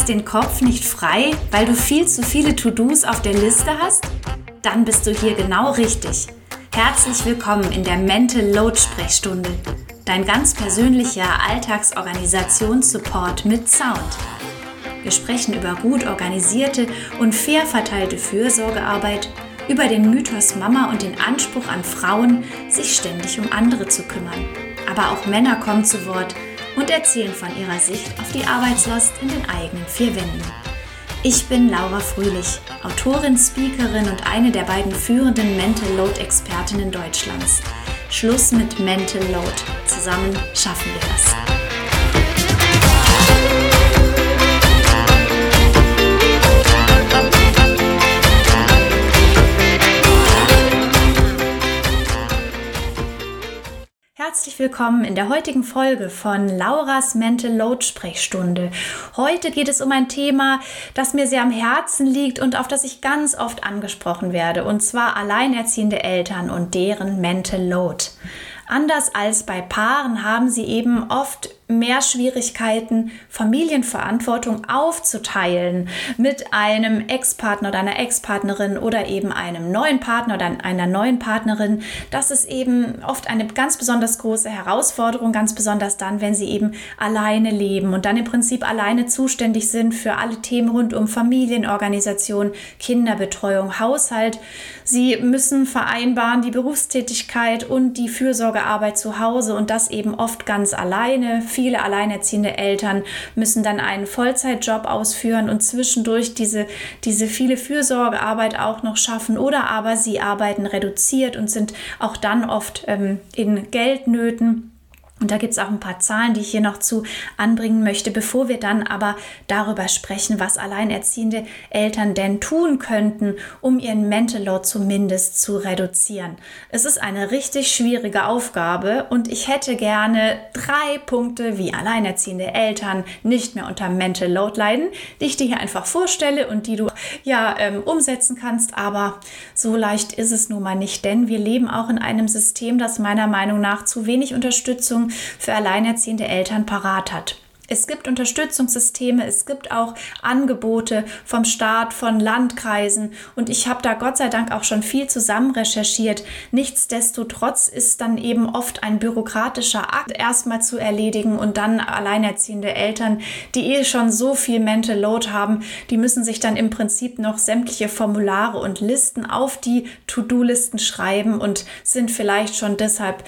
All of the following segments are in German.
kriegst den Kopf nicht frei, weil du viel zu viele To-Dos auf der Liste hast? Dann bist du hier genau richtig. Herzlich willkommen in der Mental Load Sprechstunde, dein ganz persönlicher Alltagsorganisationssupport mit Sound. Wir sprechen über gut organisierte und fair verteilte Fürsorgearbeit, über den Mythos Mama und den Anspruch an Frauen, sich ständig um andere zu kümmern. Aber auch Männer kommen zu Wort und erzählen von ihrer Sicht auf die Arbeitslast in den eigenen vier Wänden. Ich bin Laura Fröhlich, Autorin, Speakerin und eine der beiden führenden Mental Load Expertinnen Deutschlands. Schluss mit Mental Load. Zusammen schaffen wir das. Willkommen in der heutigen Folge von Lauras Mental Load Sprechstunde. Heute geht es um ein Thema, das mir sehr am Herzen liegt und auf das ich ganz oft angesprochen werde, und zwar alleinerziehende Eltern und deren Mental Load. Anders als bei Paaren haben sie eben oft mehr Schwierigkeiten, Familienverantwortung aufzuteilen mit einem Ex-Partner oder einer Ex-Partnerin oder eben einem neuen Partner oder einer neuen Partnerin. Das ist eben oft eine ganz besonders große Herausforderung, ganz besonders dann, wenn sie eben alleine leben und dann im Prinzip alleine zuständig sind für alle Themen rund um Familienorganisation, Kinderbetreuung, Haushalt. Sie müssen vereinbaren die Berufstätigkeit und die Fürsorgearbeit zu Hause und das eben oft ganz alleine viele alleinerziehende Eltern müssen dann einen Vollzeitjob ausführen und zwischendurch diese, diese viele Fürsorgearbeit auch noch schaffen oder aber sie arbeiten reduziert und sind auch dann oft ähm, in Geldnöten. Und da gibt es auch ein paar Zahlen, die ich hier noch zu anbringen möchte, bevor wir dann aber darüber sprechen, was alleinerziehende Eltern denn tun könnten, um ihren Mental Load zumindest zu reduzieren. Es ist eine richtig schwierige Aufgabe und ich hätte gerne drei Punkte, wie alleinerziehende Eltern nicht mehr unter Mental Load leiden, die ich dir hier einfach vorstelle und die du ja ähm, umsetzen kannst. Aber so leicht ist es nun mal nicht, denn wir leben auch in einem System, das meiner Meinung nach zu wenig Unterstützung für alleinerziehende Eltern parat hat. Es gibt Unterstützungssysteme, es gibt auch Angebote vom Staat, von Landkreisen und ich habe da Gott sei Dank auch schon viel zusammen recherchiert. Nichtsdestotrotz ist dann eben oft ein bürokratischer Akt erstmal zu erledigen und dann alleinerziehende Eltern, die eh schon so viel Mental Load haben, die müssen sich dann im Prinzip noch sämtliche Formulare und Listen auf die To-Do-Listen schreiben und sind vielleicht schon deshalb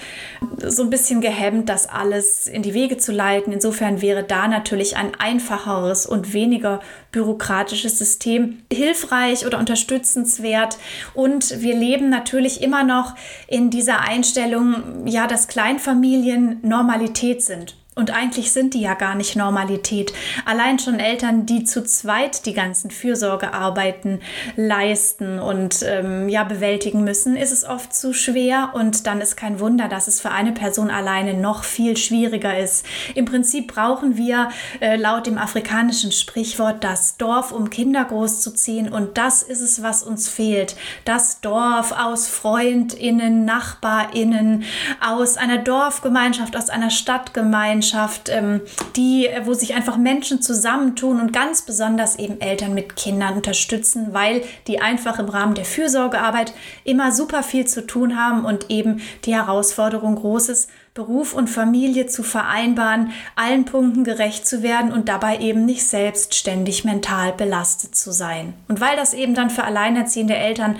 so ein bisschen gehemmt, das alles in die Wege zu leiten. Insofern wäre da natürlich ein einfacheres und weniger bürokratisches System hilfreich oder unterstützenswert. Und wir leben natürlich immer noch in dieser Einstellung, ja, dass Kleinfamilien Normalität sind. Und eigentlich sind die ja gar nicht Normalität. Allein schon Eltern, die zu zweit die ganzen Fürsorgearbeiten leisten und ähm, ja bewältigen müssen, ist es oft zu schwer und dann ist kein Wunder, dass es für eine Person alleine noch viel schwieriger ist. Im Prinzip brauchen wir äh, laut dem afrikanischen Sprichwort das Dorf, um Kinder großzuziehen und das ist es, was uns fehlt. Das Dorf aus Freundinnen, Nachbarinnen, aus einer Dorfgemeinschaft, aus einer Stadtgemeinschaft Gemeinschaft, ähm, die, äh, wo sich einfach Menschen zusammentun und ganz besonders eben Eltern mit Kindern unterstützen, weil die einfach im Rahmen der Fürsorgearbeit immer super viel zu tun haben und eben die Herausforderung groß ist, Beruf und Familie zu vereinbaren, allen Punkten gerecht zu werden und dabei eben nicht selbstständig mental belastet zu sein. Und weil das eben dann für alleinerziehende Eltern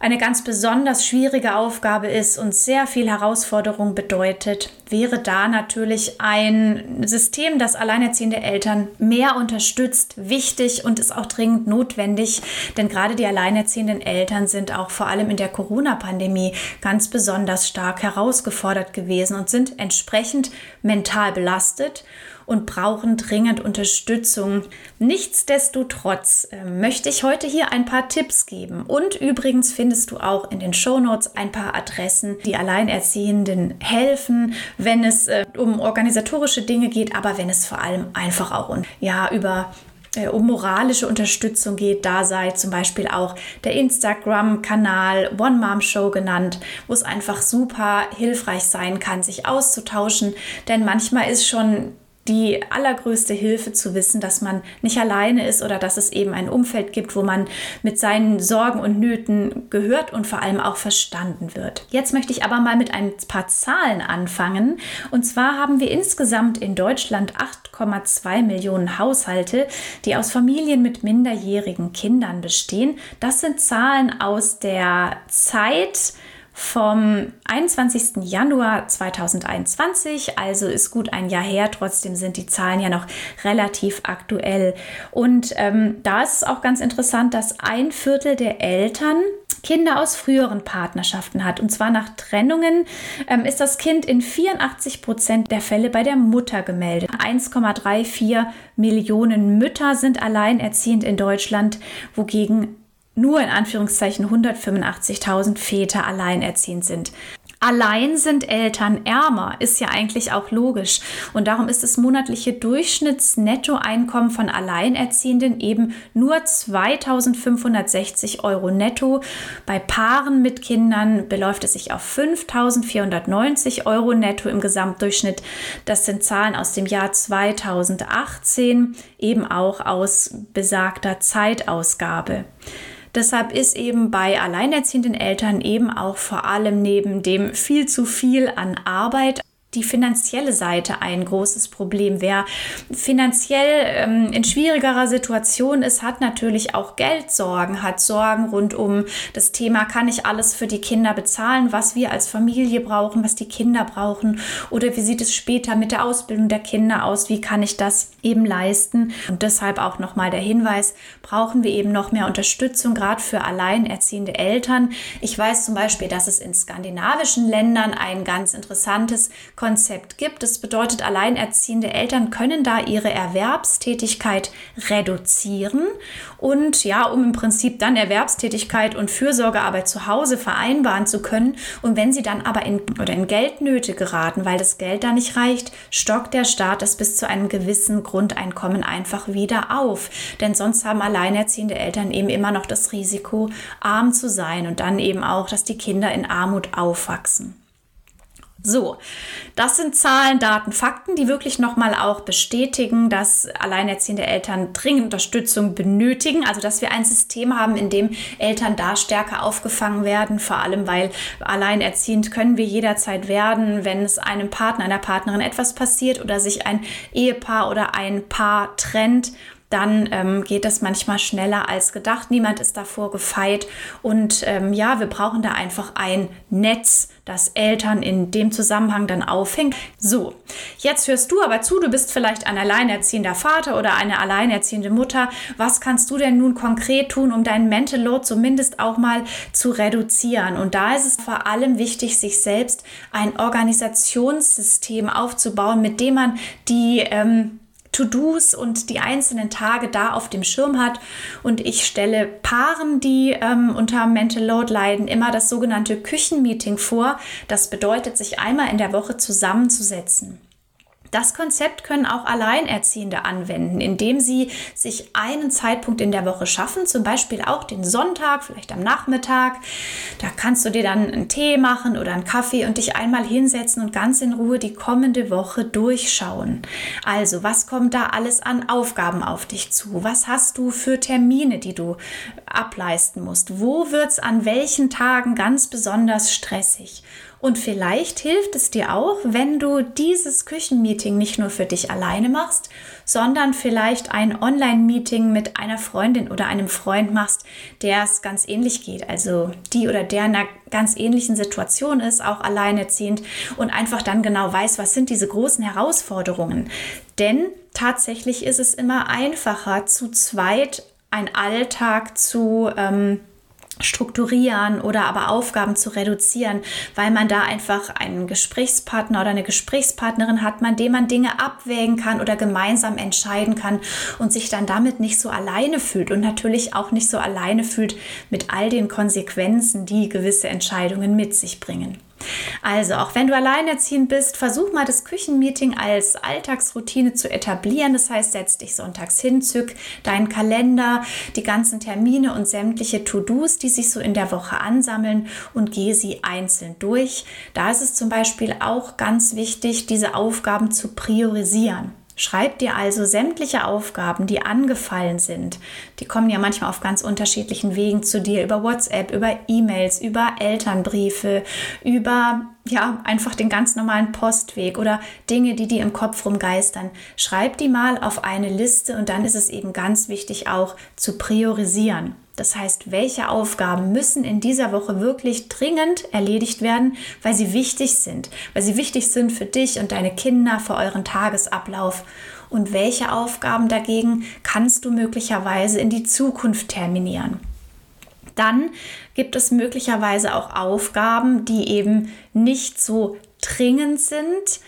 eine ganz besonders schwierige Aufgabe ist und sehr viel Herausforderung bedeutet, wäre da natürlich ein System, das alleinerziehende Eltern mehr unterstützt, wichtig und ist auch dringend notwendig. Denn gerade die alleinerziehenden Eltern sind auch vor allem in der Corona-Pandemie ganz besonders stark herausgefordert gewesen und sind entsprechend mental belastet und brauchen dringend Unterstützung. Nichtsdestotrotz äh, möchte ich heute hier ein paar Tipps geben. Und übrigens findest du auch in den Shownotes ein paar Adressen, die Alleinerziehenden helfen, wenn es äh, um organisatorische Dinge geht, aber wenn es vor allem einfach auch um, ja, über äh, um moralische Unterstützung geht, da sei zum Beispiel auch der Instagram-Kanal One Mom Show genannt, wo es einfach super hilfreich sein kann, sich auszutauschen. Denn manchmal ist schon die allergrößte Hilfe zu wissen, dass man nicht alleine ist oder dass es eben ein Umfeld gibt, wo man mit seinen Sorgen und Nöten gehört und vor allem auch verstanden wird. Jetzt möchte ich aber mal mit ein paar Zahlen anfangen. Und zwar haben wir insgesamt in Deutschland 8,2 Millionen Haushalte, die aus Familien mit minderjährigen Kindern bestehen. Das sind Zahlen aus der Zeit, vom 21. Januar 2021, also ist gut ein Jahr her, trotzdem sind die Zahlen ja noch relativ aktuell. Und ähm, da ist es auch ganz interessant, dass ein Viertel der Eltern Kinder aus früheren Partnerschaften hat. Und zwar nach Trennungen ähm, ist das Kind in 84 Prozent der Fälle bei der Mutter gemeldet. 1,34 Millionen Mütter sind alleinerziehend in Deutschland, wogegen nur in Anführungszeichen 185.000 Väter alleinerziehend sind. Allein sind Eltern ärmer, ist ja eigentlich auch logisch. Und darum ist das monatliche Durchschnittsnettoeinkommen von Alleinerziehenden eben nur 2560 Euro netto. Bei Paaren mit Kindern beläuft es sich auf 5490 Euro netto im Gesamtdurchschnitt. Das sind Zahlen aus dem Jahr 2018, eben auch aus besagter Zeitausgabe. Deshalb ist eben bei alleinerziehenden Eltern eben auch vor allem neben dem viel zu viel an Arbeit die finanzielle Seite ein großes Problem. Wer finanziell ähm, in schwierigerer Situation ist, hat natürlich auch Geldsorgen, hat Sorgen rund um das Thema, kann ich alles für die Kinder bezahlen, was wir als Familie brauchen, was die Kinder brauchen oder wie sieht es später mit der Ausbildung der Kinder aus, wie kann ich das eben leisten. Und deshalb auch nochmal der Hinweis, brauchen wir eben noch mehr Unterstützung, gerade für alleinerziehende Eltern. Ich weiß zum Beispiel, dass es in skandinavischen Ländern ein ganz interessantes Konzept gibt. Das bedeutet, alleinerziehende Eltern können da ihre Erwerbstätigkeit reduzieren und ja, um im Prinzip dann Erwerbstätigkeit und Fürsorgearbeit zu Hause vereinbaren zu können. Und wenn sie dann aber in oder in Geldnöte geraten, weil das Geld da nicht reicht, stockt der Staat es bis zu einem gewissen Grundeinkommen einfach wieder auf. Denn sonst haben alleinerziehende Eltern eben immer noch das Risiko, arm zu sein und dann eben auch, dass die Kinder in Armut aufwachsen. So, das sind Zahlen, Daten, Fakten, die wirklich nochmal auch bestätigen, dass alleinerziehende Eltern dringend Unterstützung benötigen. Also, dass wir ein System haben, in dem Eltern da stärker aufgefangen werden. Vor allem, weil alleinerziehend können wir jederzeit werden, wenn es einem Partner, einer Partnerin etwas passiert oder sich ein Ehepaar oder ein Paar trennt dann ähm, geht das manchmal schneller als gedacht. Niemand ist davor gefeit. Und ähm, ja, wir brauchen da einfach ein Netz, das Eltern in dem Zusammenhang dann aufhängt. So, jetzt hörst du aber zu, du bist vielleicht ein alleinerziehender Vater oder eine alleinerziehende Mutter. Was kannst du denn nun konkret tun, um deinen Mental Load zumindest auch mal zu reduzieren? Und da ist es vor allem wichtig, sich selbst ein Organisationssystem aufzubauen, mit dem man die ähm, To-Dos und die einzelnen Tage da auf dem Schirm hat. Und ich stelle Paaren, die ähm, unter Mental Load leiden, immer das sogenannte Küchenmeeting vor. Das bedeutet, sich einmal in der Woche zusammenzusetzen. Das Konzept können auch Alleinerziehende anwenden, indem sie sich einen Zeitpunkt in der Woche schaffen, zum Beispiel auch den Sonntag, vielleicht am Nachmittag. Da kannst du dir dann einen Tee machen oder einen Kaffee und dich einmal hinsetzen und ganz in Ruhe die kommende Woche durchschauen. Also, was kommt da alles an Aufgaben auf dich zu? Was hast du für Termine, die du ableisten musst? Wo wird es an welchen Tagen ganz besonders stressig? Und vielleicht hilft es dir auch, wenn du dieses Küchenmeeting nicht nur für dich alleine machst, sondern vielleicht ein Online-Meeting mit einer Freundin oder einem Freund machst, der es ganz ähnlich geht. Also die oder der in einer ganz ähnlichen Situation ist, auch alleinerziehend und einfach dann genau weiß, was sind diese großen Herausforderungen. Denn tatsächlich ist es immer einfacher, zu zweit einen Alltag zu ähm, strukturieren oder aber Aufgaben zu reduzieren, weil man da einfach einen Gesprächspartner oder eine Gesprächspartnerin hat, man dem man Dinge abwägen kann oder gemeinsam entscheiden kann und sich dann damit nicht so alleine fühlt und natürlich auch nicht so alleine fühlt mit all den Konsequenzen, die gewisse Entscheidungen mit sich bringen. Also, auch wenn du alleinerziehend bist, versuch mal das Küchenmeeting als Alltagsroutine zu etablieren. Das heißt, setz dich sonntags hin, zück deinen Kalender, die ganzen Termine und sämtliche To-Dos, die sich so in der Woche ansammeln und gehe sie einzeln durch. Da ist es zum Beispiel auch ganz wichtig, diese Aufgaben zu priorisieren. Schreib dir also sämtliche Aufgaben, die angefallen sind. Die kommen ja manchmal auf ganz unterschiedlichen Wegen zu dir, über WhatsApp, über E-Mails, über Elternbriefe, über ja, einfach den ganz normalen Postweg oder Dinge, die dir im Kopf rumgeistern. Schreib die mal auf eine Liste und dann ist es eben ganz wichtig auch zu priorisieren. Das heißt, welche Aufgaben müssen in dieser Woche wirklich dringend erledigt werden, weil sie wichtig sind, weil sie wichtig sind für dich und deine Kinder, für euren Tagesablauf. Und welche Aufgaben dagegen kannst du möglicherweise in die Zukunft terminieren? Dann gibt es möglicherweise auch Aufgaben, die eben nicht so dringend sind,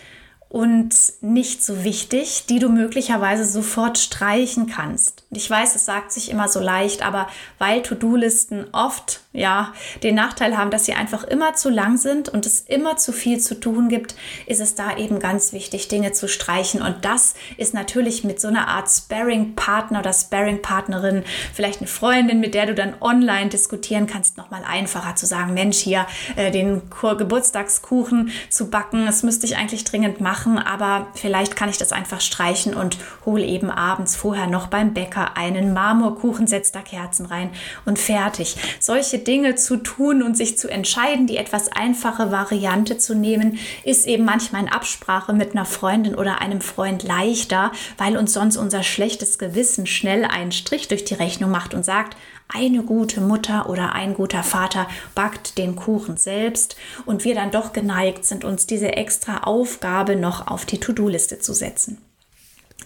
und nicht so wichtig, die du möglicherweise sofort streichen kannst. Ich weiß, es sagt sich immer so leicht, aber weil To-Do-Listen oft ja den Nachteil haben, dass sie einfach immer zu lang sind und es immer zu viel zu tun gibt, ist es da eben ganz wichtig, Dinge zu streichen. Und das ist natürlich mit so einer Art Sparring-Partner oder Sparring-Partnerin, vielleicht eine Freundin, mit der du dann online diskutieren kannst, nochmal einfacher zu sagen, Mensch, hier äh, den Geburtstagskuchen zu backen, das müsste ich eigentlich dringend machen machen, aber vielleicht kann ich das einfach streichen und hole eben abends vorher noch beim Bäcker einen Marmorkuchen, setze da Kerzen rein und fertig. Solche Dinge zu tun und sich zu entscheiden, die etwas einfache Variante zu nehmen, ist eben manchmal in Absprache mit einer Freundin oder einem Freund leichter, weil uns sonst unser schlechtes Gewissen schnell einen Strich durch die Rechnung macht und sagt, eine gute Mutter oder ein guter Vater backt den Kuchen selbst und wir dann doch geneigt sind, uns diese extra Aufgabe noch auf die To-Do-Liste zu setzen.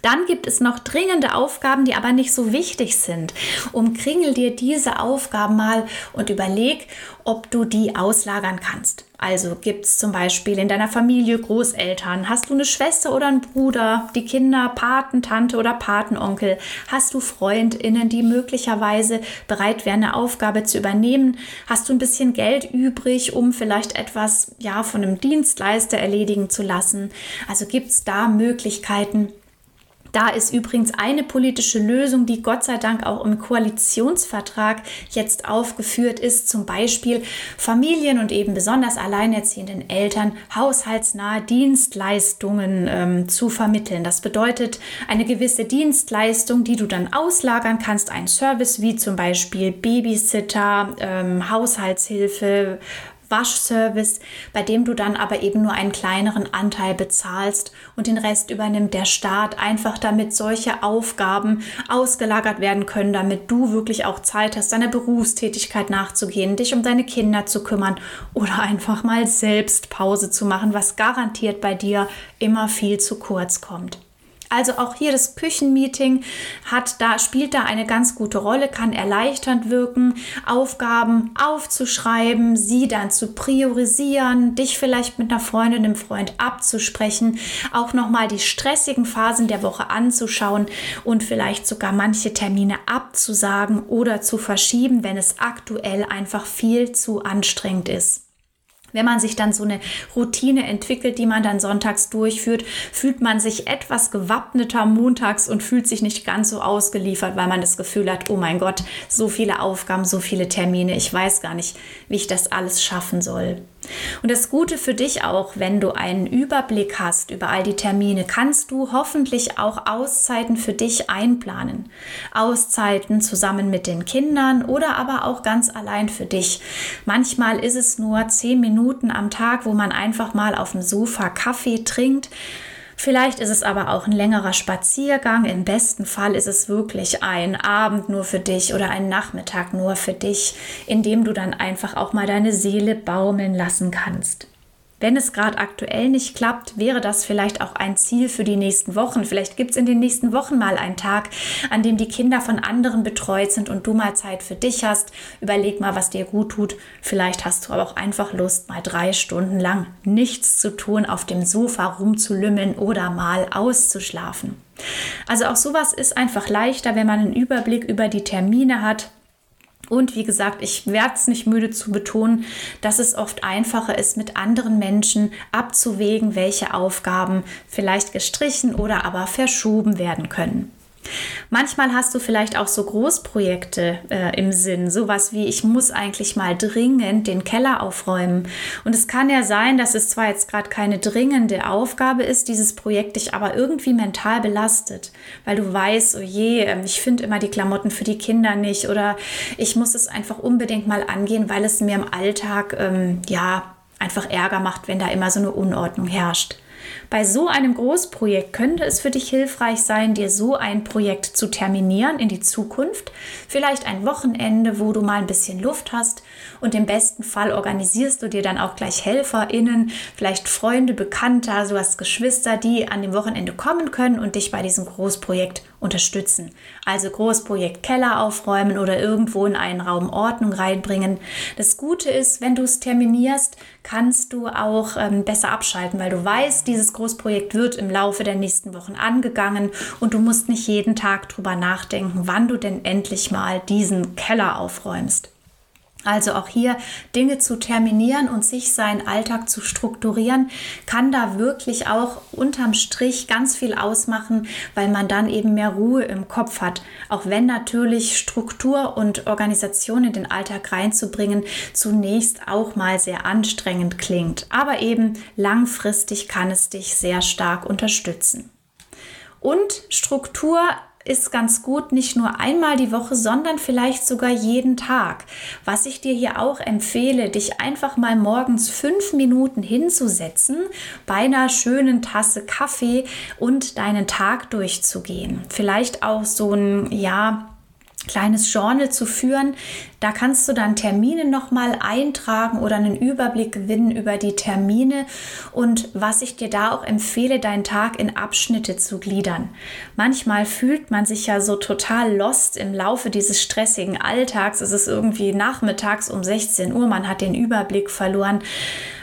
Dann gibt es noch dringende Aufgaben, die aber nicht so wichtig sind. Umkringel dir diese Aufgaben mal und überleg, ob du die auslagern kannst. Also gibt es zum Beispiel in deiner Familie Großeltern, hast du eine Schwester oder einen Bruder, die Kinder, Patentante oder Patenonkel, hast du Freundinnen, die möglicherweise bereit wären, eine Aufgabe zu übernehmen, hast du ein bisschen Geld übrig, um vielleicht etwas ja von einem Dienstleister erledigen zu lassen. Also gibt es da Möglichkeiten, da ist übrigens eine politische Lösung, die Gott sei Dank auch im Koalitionsvertrag jetzt aufgeführt ist, zum Beispiel Familien und eben besonders alleinerziehenden Eltern haushaltsnahe Dienstleistungen ähm, zu vermitteln. Das bedeutet eine gewisse Dienstleistung, die du dann auslagern kannst, ein Service wie zum Beispiel Babysitter, ähm, Haushaltshilfe, Waschservice, bei dem du dann aber eben nur einen kleineren Anteil bezahlst und den Rest übernimmt der Staat, einfach damit solche Aufgaben ausgelagert werden können, damit du wirklich auch Zeit hast, deiner Berufstätigkeit nachzugehen, dich um deine Kinder zu kümmern oder einfach mal selbst Pause zu machen, was garantiert bei dir immer viel zu kurz kommt. Also auch hier das Küchenmeeting hat da, spielt da eine ganz gute Rolle, kann erleichternd wirken, Aufgaben aufzuschreiben, sie dann zu priorisieren, dich vielleicht mit einer Freundin, einem Freund abzusprechen, auch nochmal die stressigen Phasen der Woche anzuschauen und vielleicht sogar manche Termine abzusagen oder zu verschieben, wenn es aktuell einfach viel zu anstrengend ist. Wenn man sich dann so eine Routine entwickelt, die man dann sonntags durchführt, fühlt man sich etwas gewappneter montags und fühlt sich nicht ganz so ausgeliefert, weil man das Gefühl hat, oh mein Gott, so viele Aufgaben, so viele Termine, ich weiß gar nicht, wie ich das alles schaffen soll. Und das Gute für dich auch, wenn du einen Überblick hast über all die Termine, kannst du hoffentlich auch Auszeiten für dich einplanen. Auszeiten zusammen mit den Kindern oder aber auch ganz allein für dich. Manchmal ist es nur zehn Minuten am Tag, wo man einfach mal auf dem Sofa Kaffee trinkt Vielleicht ist es aber auch ein längerer Spaziergang. Im besten Fall ist es wirklich ein Abend nur für dich oder ein Nachmittag nur für dich, in dem du dann einfach auch mal deine Seele baumeln lassen kannst. Wenn es gerade aktuell nicht klappt, wäre das vielleicht auch ein Ziel für die nächsten Wochen. Vielleicht gibt es in den nächsten Wochen mal einen Tag, an dem die Kinder von anderen betreut sind und du mal Zeit für dich hast. Überleg mal, was dir gut tut. Vielleicht hast du aber auch einfach Lust, mal drei Stunden lang nichts zu tun, auf dem Sofa rumzulümmeln oder mal auszuschlafen. Also auch sowas ist einfach leichter, wenn man einen Überblick über die Termine hat und wie gesagt, ich werde es nicht müde zu betonen, dass es oft einfacher ist, mit anderen Menschen abzuwägen, welche Aufgaben vielleicht gestrichen oder aber verschoben werden können. Manchmal hast du vielleicht auch so Großprojekte äh, im Sinn, sowas wie ich muss eigentlich mal dringend den Keller aufräumen. Und es kann ja sein, dass es zwar jetzt gerade keine dringende Aufgabe ist, dieses Projekt dich aber irgendwie mental belastet, weil du weißt, oh je, ähm, ich finde immer die Klamotten für die Kinder nicht oder ich muss es einfach unbedingt mal angehen, weil es mir im Alltag ähm, ja einfach Ärger macht, wenn da immer so eine Unordnung herrscht. Bei so einem Großprojekt könnte es für dich hilfreich sein, dir so ein Projekt zu terminieren in die Zukunft. Vielleicht ein Wochenende, wo du mal ein bisschen Luft hast und im besten Fall organisierst du dir dann auch gleich HelferInnen, vielleicht Freunde, Bekannter, so hast Geschwister, die an dem Wochenende kommen können und dich bei diesem Großprojekt unterstützen. Also Großprojekt Keller aufräumen oder irgendwo in einen Raum Ordnung reinbringen. Das Gute ist, wenn du es terminierst, kannst du auch ähm, besser abschalten, weil du weißt, dieses Großprojekt wird im Laufe der nächsten Wochen angegangen und du musst nicht jeden Tag drüber nachdenken, wann du denn endlich mal diesen Keller aufräumst. Also auch hier Dinge zu terminieren und sich seinen Alltag zu strukturieren, kann da wirklich auch unterm Strich ganz viel ausmachen, weil man dann eben mehr Ruhe im Kopf hat. Auch wenn natürlich Struktur und Organisation in den Alltag reinzubringen zunächst auch mal sehr anstrengend klingt. Aber eben langfristig kann es dich sehr stark unterstützen. Und Struktur ist ganz gut, nicht nur einmal die Woche, sondern vielleicht sogar jeden Tag. Was ich dir hier auch empfehle, dich einfach mal morgens fünf Minuten hinzusetzen, bei einer schönen Tasse Kaffee und deinen Tag durchzugehen. Vielleicht auch so ein, ja, kleines Journal zu führen. Da kannst du dann Termine nochmal eintragen oder einen Überblick gewinnen über die Termine und was ich dir da auch empfehle, deinen Tag in Abschnitte zu gliedern. Manchmal fühlt man sich ja so total lost im Laufe dieses stressigen Alltags. Es ist irgendwie nachmittags um 16 Uhr, man hat den Überblick verloren.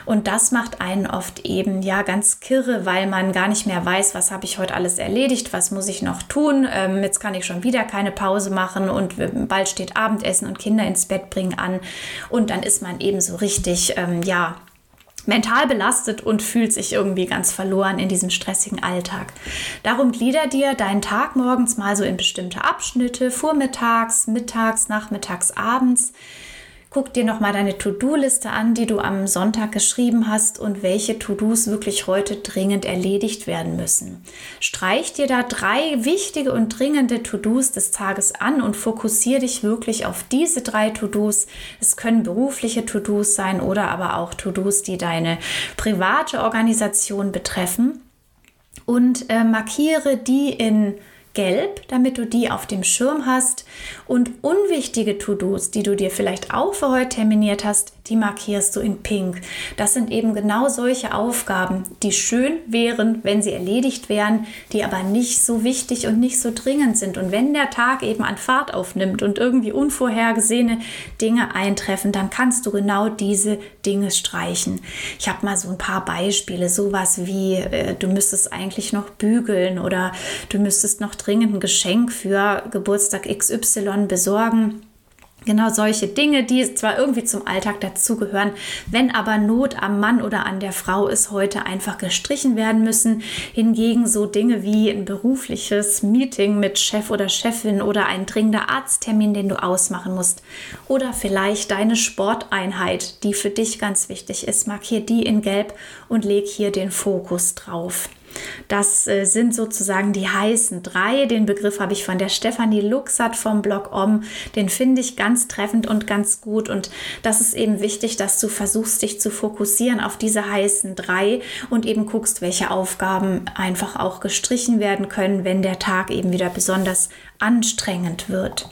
Und das macht einen oft eben ja ganz kirre, weil man gar nicht mehr weiß, was habe ich heute alles erledigt, was muss ich noch tun. Ähm, jetzt kann ich schon wieder keine Pause machen und bald steht Abendessen und Kinder ins Bett bringen an. Und dann ist man eben so richtig, ähm, ja, mental belastet und fühlt sich irgendwie ganz verloren in diesem stressigen Alltag. Darum glieder dir deinen Tag morgens mal so in bestimmte Abschnitte, vormittags, mittags, nachmittags, abends. Guck dir nochmal deine To-Do-Liste an, die du am Sonntag geschrieben hast und welche To-Dos wirklich heute dringend erledigt werden müssen. Streich dir da drei wichtige und dringende To-Dos des Tages an und fokussiere dich wirklich auf diese drei To-Dos. Es können berufliche To-Dos sein oder aber auch To-Dos, die deine private Organisation betreffen. Und äh, markiere die in gelb, damit du die auf dem Schirm hast. Und unwichtige To-Dos, die du dir vielleicht auch für heute terminiert hast, die markierst du in pink. Das sind eben genau solche Aufgaben, die schön wären, wenn sie erledigt wären, die aber nicht so wichtig und nicht so dringend sind. Und wenn der Tag eben an Fahrt aufnimmt und irgendwie unvorhergesehene Dinge eintreffen, dann kannst du genau diese Dinge streichen. Ich habe mal so ein paar Beispiele, sowas wie äh, du müsstest eigentlich noch bügeln oder du müsstest noch dringend ein Geschenk für Geburtstag XY besorgen Genau solche Dinge, die zwar irgendwie zum Alltag dazugehören, wenn aber Not am Mann oder an der Frau ist, heute einfach gestrichen werden müssen. Hingegen so Dinge wie ein berufliches Meeting mit Chef oder Chefin oder ein dringender Arzttermin, den du ausmachen musst. Oder vielleicht deine Sporteinheit, die für dich ganz wichtig ist. Markier die in Gelb und leg hier den Fokus drauf. Das äh, sind sozusagen die heißen drei. Den Begriff habe ich von der Stefanie Luxat vom Blog Om. Den finde ich ganz treffend und ganz gut. Und das ist eben wichtig, dass du versuchst, dich zu fokussieren auf diese heißen drei und eben guckst, welche Aufgaben einfach auch gestrichen werden können, wenn der Tag eben wieder besonders anstrengend wird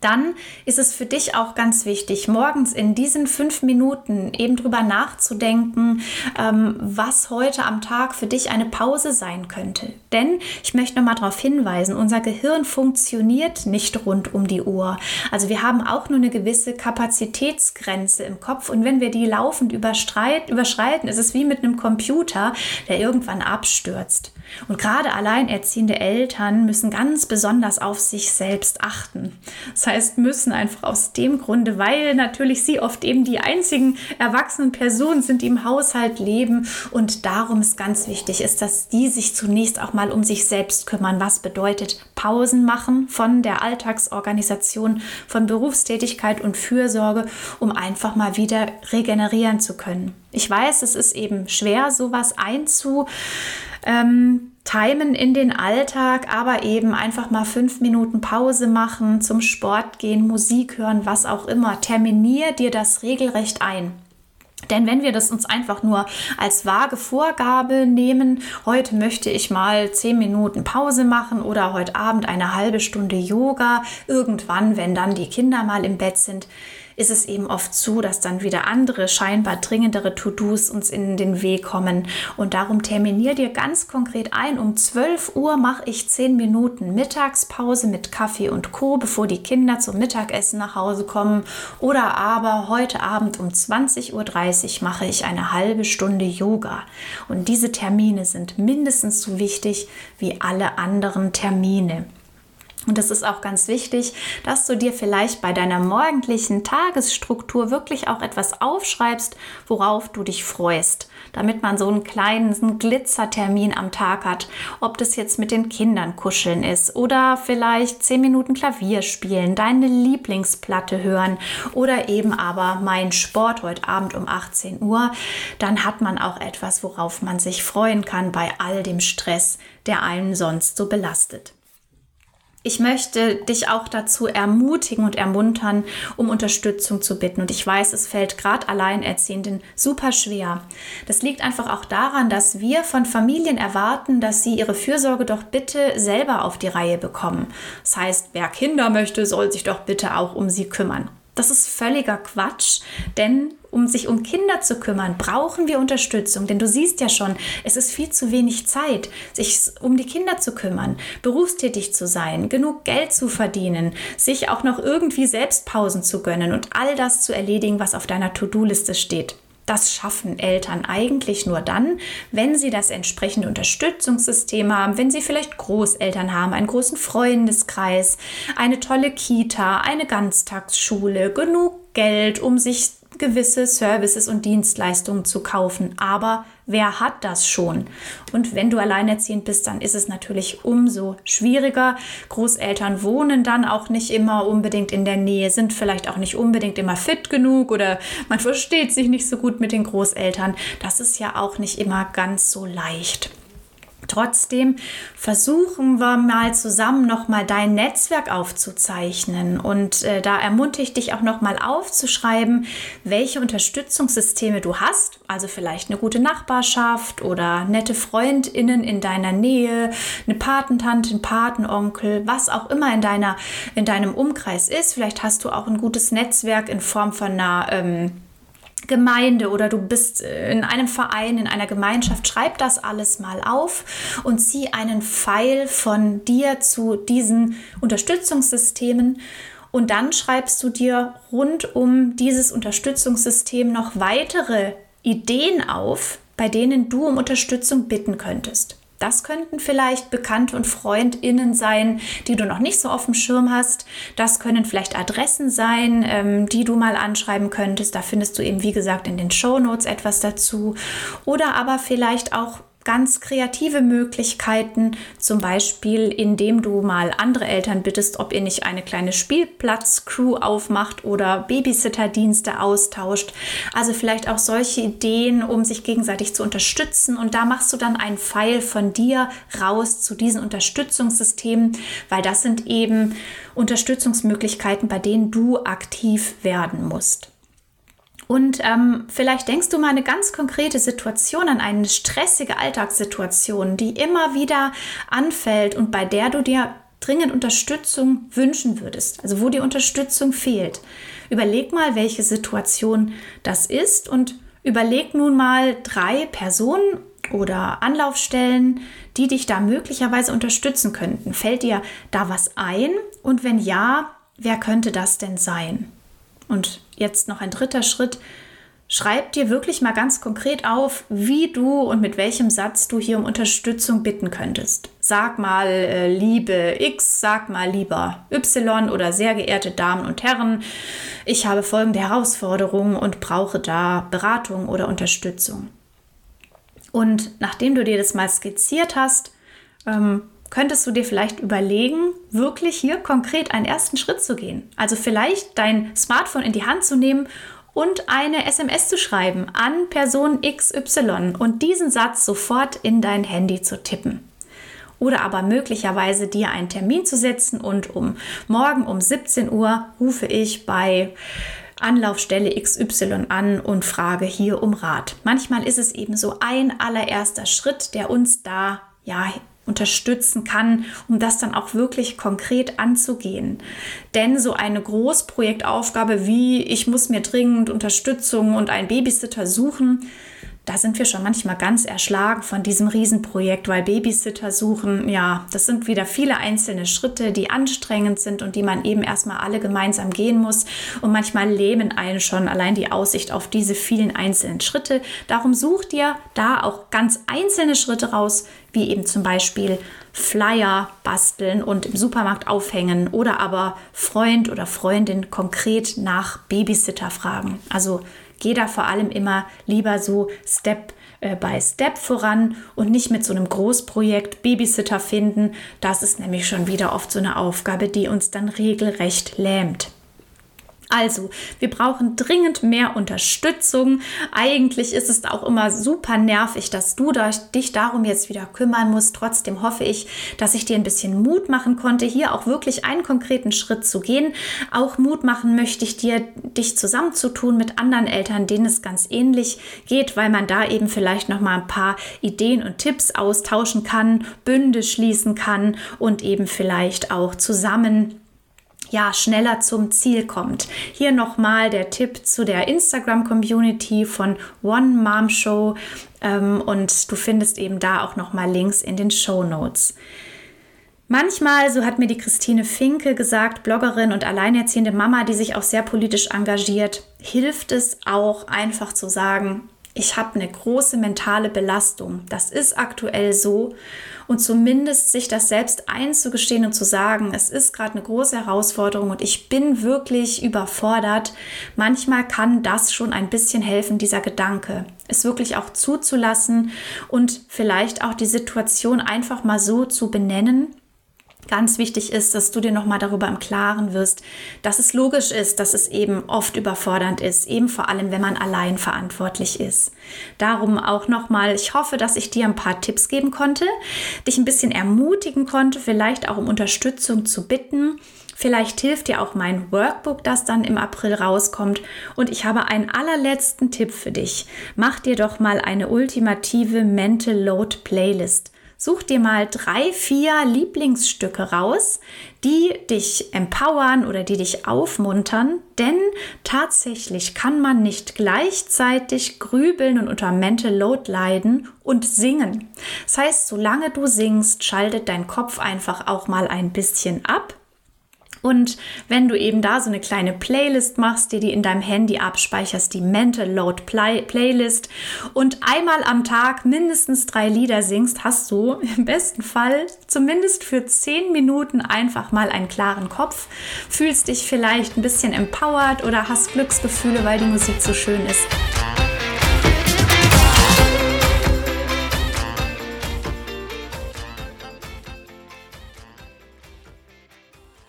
dann ist es für dich auch ganz wichtig, morgens in diesen fünf Minuten eben drüber nachzudenken, ähm, was heute am Tag für dich eine Pause sein könnte. Denn ich möchte nochmal darauf hinweisen, unser Gehirn funktioniert nicht rund um die Uhr. Also wir haben auch nur eine gewisse Kapazitätsgrenze im Kopf und wenn wir die laufend überschreiten, ist es wie mit einem Computer, der irgendwann abstürzt. Und gerade alleinerziehende Eltern müssen ganz besonders auf sich selbst achten. Das heißt, müssen einfach aus dem Grunde, weil natürlich sie oft eben die einzigen erwachsenen Personen sind, die im Haushalt leben. Und darum ist ganz wichtig, ist, dass die sich zunächst auch mal um sich selbst kümmern. Was bedeutet Pausen machen von der Alltagsorganisation, von Berufstätigkeit und Fürsorge, um einfach mal wieder regenerieren zu können. Ich weiß, es ist eben schwer, sowas einzu ähm, timen in den Alltag, aber eben einfach mal fünf Minuten Pause machen, zum Sport gehen, Musik hören, was auch immer. Terminier dir das regelrecht ein. Denn wenn wir das uns einfach nur als vage Vorgabe nehmen, heute möchte ich mal zehn Minuten Pause machen oder heute Abend eine halbe Stunde Yoga, irgendwann, wenn dann die Kinder mal im Bett sind, ist es eben oft so, dass dann wieder andere, scheinbar dringendere To-Dos uns in den Weg kommen. Und darum terminier dir ganz konkret ein, um 12 Uhr mache ich 10 Minuten Mittagspause mit Kaffee und Co., bevor die Kinder zum Mittagessen nach Hause kommen. Oder aber heute Abend um 20.30 Uhr mache ich eine halbe Stunde Yoga. Und diese Termine sind mindestens so wichtig wie alle anderen Termine. Und es ist auch ganz wichtig, dass du dir vielleicht bei deiner morgendlichen Tagesstruktur wirklich auch etwas aufschreibst, worauf du dich freust, damit man so einen kleinen Glitzertermin am Tag hat. Ob das jetzt mit den Kindern kuscheln ist oder vielleicht zehn Minuten Klavier spielen, deine Lieblingsplatte hören oder eben aber mein Sport heute Abend um 18 Uhr. Dann hat man auch etwas, worauf man sich freuen kann bei all dem Stress, der einen sonst so belastet. Ich möchte dich auch dazu ermutigen und ermuntern, um Unterstützung zu bitten. Und ich weiß, es fällt gerade Alleinerziehenden super schwer. Das liegt einfach auch daran, dass wir von Familien erwarten, dass sie ihre Fürsorge doch bitte selber auf die Reihe bekommen. Das heißt, wer Kinder möchte, soll sich doch bitte auch um sie kümmern. Das ist völliger Quatsch, denn um sich um Kinder zu kümmern, brauchen wir Unterstützung. Denn du siehst ja schon, es ist viel zu wenig Zeit, sich um die Kinder zu kümmern, berufstätig zu sein, genug Geld zu verdienen, sich auch noch irgendwie selbst Pausen zu gönnen und all das zu erledigen, was auf deiner To-Do-Liste steht. Das schaffen Eltern eigentlich nur dann, wenn sie das entsprechende Unterstützungssystem haben, wenn sie vielleicht Großeltern haben, einen großen Freundeskreis, eine tolle Kita, eine Ganztagsschule, genug Geld, um sich gewisse Services und Dienstleistungen zu kaufen. Aber wer hat das schon? Und wenn du alleinerziehend bist, dann ist es natürlich umso schwieriger. Großeltern wohnen dann auch nicht immer unbedingt in der Nähe, sind vielleicht auch nicht unbedingt immer fit genug oder man versteht sich nicht so gut mit den Großeltern. Das ist ja auch nicht immer ganz so leicht. Trotzdem versuchen wir mal zusammen nochmal dein Netzwerk aufzuzeichnen und äh, da ermutige ich dich auch nochmal aufzuschreiben, welche Unterstützungssysteme du hast. Also vielleicht eine gute Nachbarschaft oder nette Freundinnen in deiner Nähe, eine Patentante, ein Patenonkel, was auch immer in, deiner, in deinem Umkreis ist. Vielleicht hast du auch ein gutes Netzwerk in Form von einer ähm, Gemeinde oder du bist äh, in einem Verein, in einer Gemeinschaft, schreib das alles mal auf und zieh einen Pfeil von dir zu diesen Unterstützungssystemen und dann schreibst du dir rund um dieses Unterstützungssystem noch weitere Ideen auf, bei denen du um Unterstützung bitten könntest. Das könnten vielleicht Bekannte und Freundinnen sein, die du noch nicht so auf dem Schirm hast. Das können vielleicht Adressen sein, ähm, die du mal anschreiben könntest. Da findest du eben, wie gesagt, in den Show Notes etwas dazu. Oder aber vielleicht auch ganz kreative Möglichkeiten, zum Beispiel indem du mal andere Eltern bittest, ob ihr nicht eine kleine Spielplatz-Crew aufmacht oder Babysitter-Dienste austauscht. Also vielleicht auch solche Ideen, um sich gegenseitig zu unterstützen. Und da machst du dann einen Pfeil von dir raus zu diesen Unterstützungssystemen, weil das sind eben Unterstützungsmöglichkeiten, bei denen du aktiv werden musst. Und ähm, vielleicht denkst du mal eine ganz konkrete Situation an eine stressige Alltagssituation, die immer wieder anfällt und bei der du dir dringend Unterstützung wünschen würdest, also wo die Unterstützung fehlt. Überleg mal, welche Situation das ist und überleg nun mal drei Personen oder Anlaufstellen, die dich da möglicherweise unterstützen könnten. Fällt dir da was ein? Und wenn ja, wer könnte das denn sein? Und jetzt noch ein dritter Schritt. schreib dir wirklich mal ganz konkret auf, wie du und mit welchem Satz du hier um Unterstützung bitten könntest. Sag mal äh, liebe X, sag mal lieber Y oder sehr geehrte Damen und Herren, ich habe folgende Herausforderungen und brauche da Beratung oder Unterstützung. Und nachdem du dir das mal skizziert hast, ähm, könntest du dir vielleicht überlegen, wirklich hier konkret einen ersten Schritt zu gehen. Also vielleicht dein Smartphone in die Hand zu nehmen und eine SMS zu schreiben an Person XY und diesen Satz sofort in dein Handy zu tippen. Oder aber möglicherweise dir einen Termin zu setzen und um morgen um 17 Uhr rufe ich bei Anlaufstelle XY an und frage hier um Rat. Manchmal ist es eben so ein allererster Schritt, der uns da ja unterstützen kann, um das dann auch wirklich konkret anzugehen. Denn so eine Großprojektaufgabe wie ich muss mir dringend Unterstützung und einen Babysitter suchen, da sind wir schon manchmal ganz erschlagen von diesem Riesenprojekt, weil Babysitter suchen, ja, das sind wieder viele einzelne Schritte, die anstrengend sind und die man eben erstmal alle gemeinsam gehen muss. Und manchmal lähmen einen schon allein die Aussicht auf diese vielen einzelnen Schritte. Darum such dir da auch ganz einzelne Schritte raus, wie eben zum Beispiel Flyer basteln und im Supermarkt aufhängen oder aber Freund oder Freundin konkret nach Babysitter fragen. Also Geh da vor allem immer lieber so Step äh, by Step voran und nicht mit so einem Großprojekt Babysitter finden. Das ist nämlich schon wieder oft so eine Aufgabe, die uns dann regelrecht lähmt. Also, wir brauchen dringend mehr Unterstützung. Eigentlich ist es auch immer super nervig, dass du dich darum jetzt wieder kümmern musst. Trotzdem hoffe ich, dass ich dir ein bisschen Mut machen konnte, hier auch wirklich einen konkreten Schritt zu gehen. Auch Mut machen möchte ich dir, dich zusammenzutun mit anderen Eltern, denen es ganz ähnlich geht, weil man da eben vielleicht noch mal ein paar Ideen und Tipps austauschen kann, Bünde schließen kann und eben vielleicht auch zusammen ja, schneller zum Ziel kommt. Hier nochmal der Tipp zu der Instagram-Community von One Mom Show ähm, und du findest eben da auch nochmal Links in den Show Notes. Manchmal, so hat mir die Christine Finke gesagt, Bloggerin und alleinerziehende Mama, die sich auch sehr politisch engagiert, hilft es auch einfach zu sagen, ich habe eine große mentale Belastung. Das ist aktuell so. Und zumindest sich das selbst einzugestehen und zu sagen, es ist gerade eine große Herausforderung und ich bin wirklich überfordert. Manchmal kann das schon ein bisschen helfen, dieser Gedanke. Es wirklich auch zuzulassen und vielleicht auch die Situation einfach mal so zu benennen ganz wichtig ist, dass du dir nochmal darüber im Klaren wirst, dass es logisch ist, dass es eben oft überfordernd ist, eben vor allem, wenn man allein verantwortlich ist. Darum auch nochmal, ich hoffe, dass ich dir ein paar Tipps geben konnte, dich ein bisschen ermutigen konnte, vielleicht auch um Unterstützung zu bitten. Vielleicht hilft dir auch mein Workbook, das dann im April rauskommt. Und ich habe einen allerletzten Tipp für dich. Mach dir doch mal eine ultimative Mental Load Playlist. Such dir mal drei, vier Lieblingsstücke raus, die dich empowern oder die dich aufmuntern, denn tatsächlich kann man nicht gleichzeitig grübeln und unter Mental Load leiden und singen. Das heißt, solange du singst, schaltet dein Kopf einfach auch mal ein bisschen ab und wenn du eben da so eine kleine Playlist machst, die die in deinem Handy abspeicherst, die Mental Load Play Playlist und einmal am Tag mindestens drei Lieder singst, hast du im besten Fall zumindest für zehn Minuten einfach mal einen klaren Kopf, fühlst dich vielleicht ein bisschen empowered oder hast Glücksgefühle, weil die Musik so schön ist.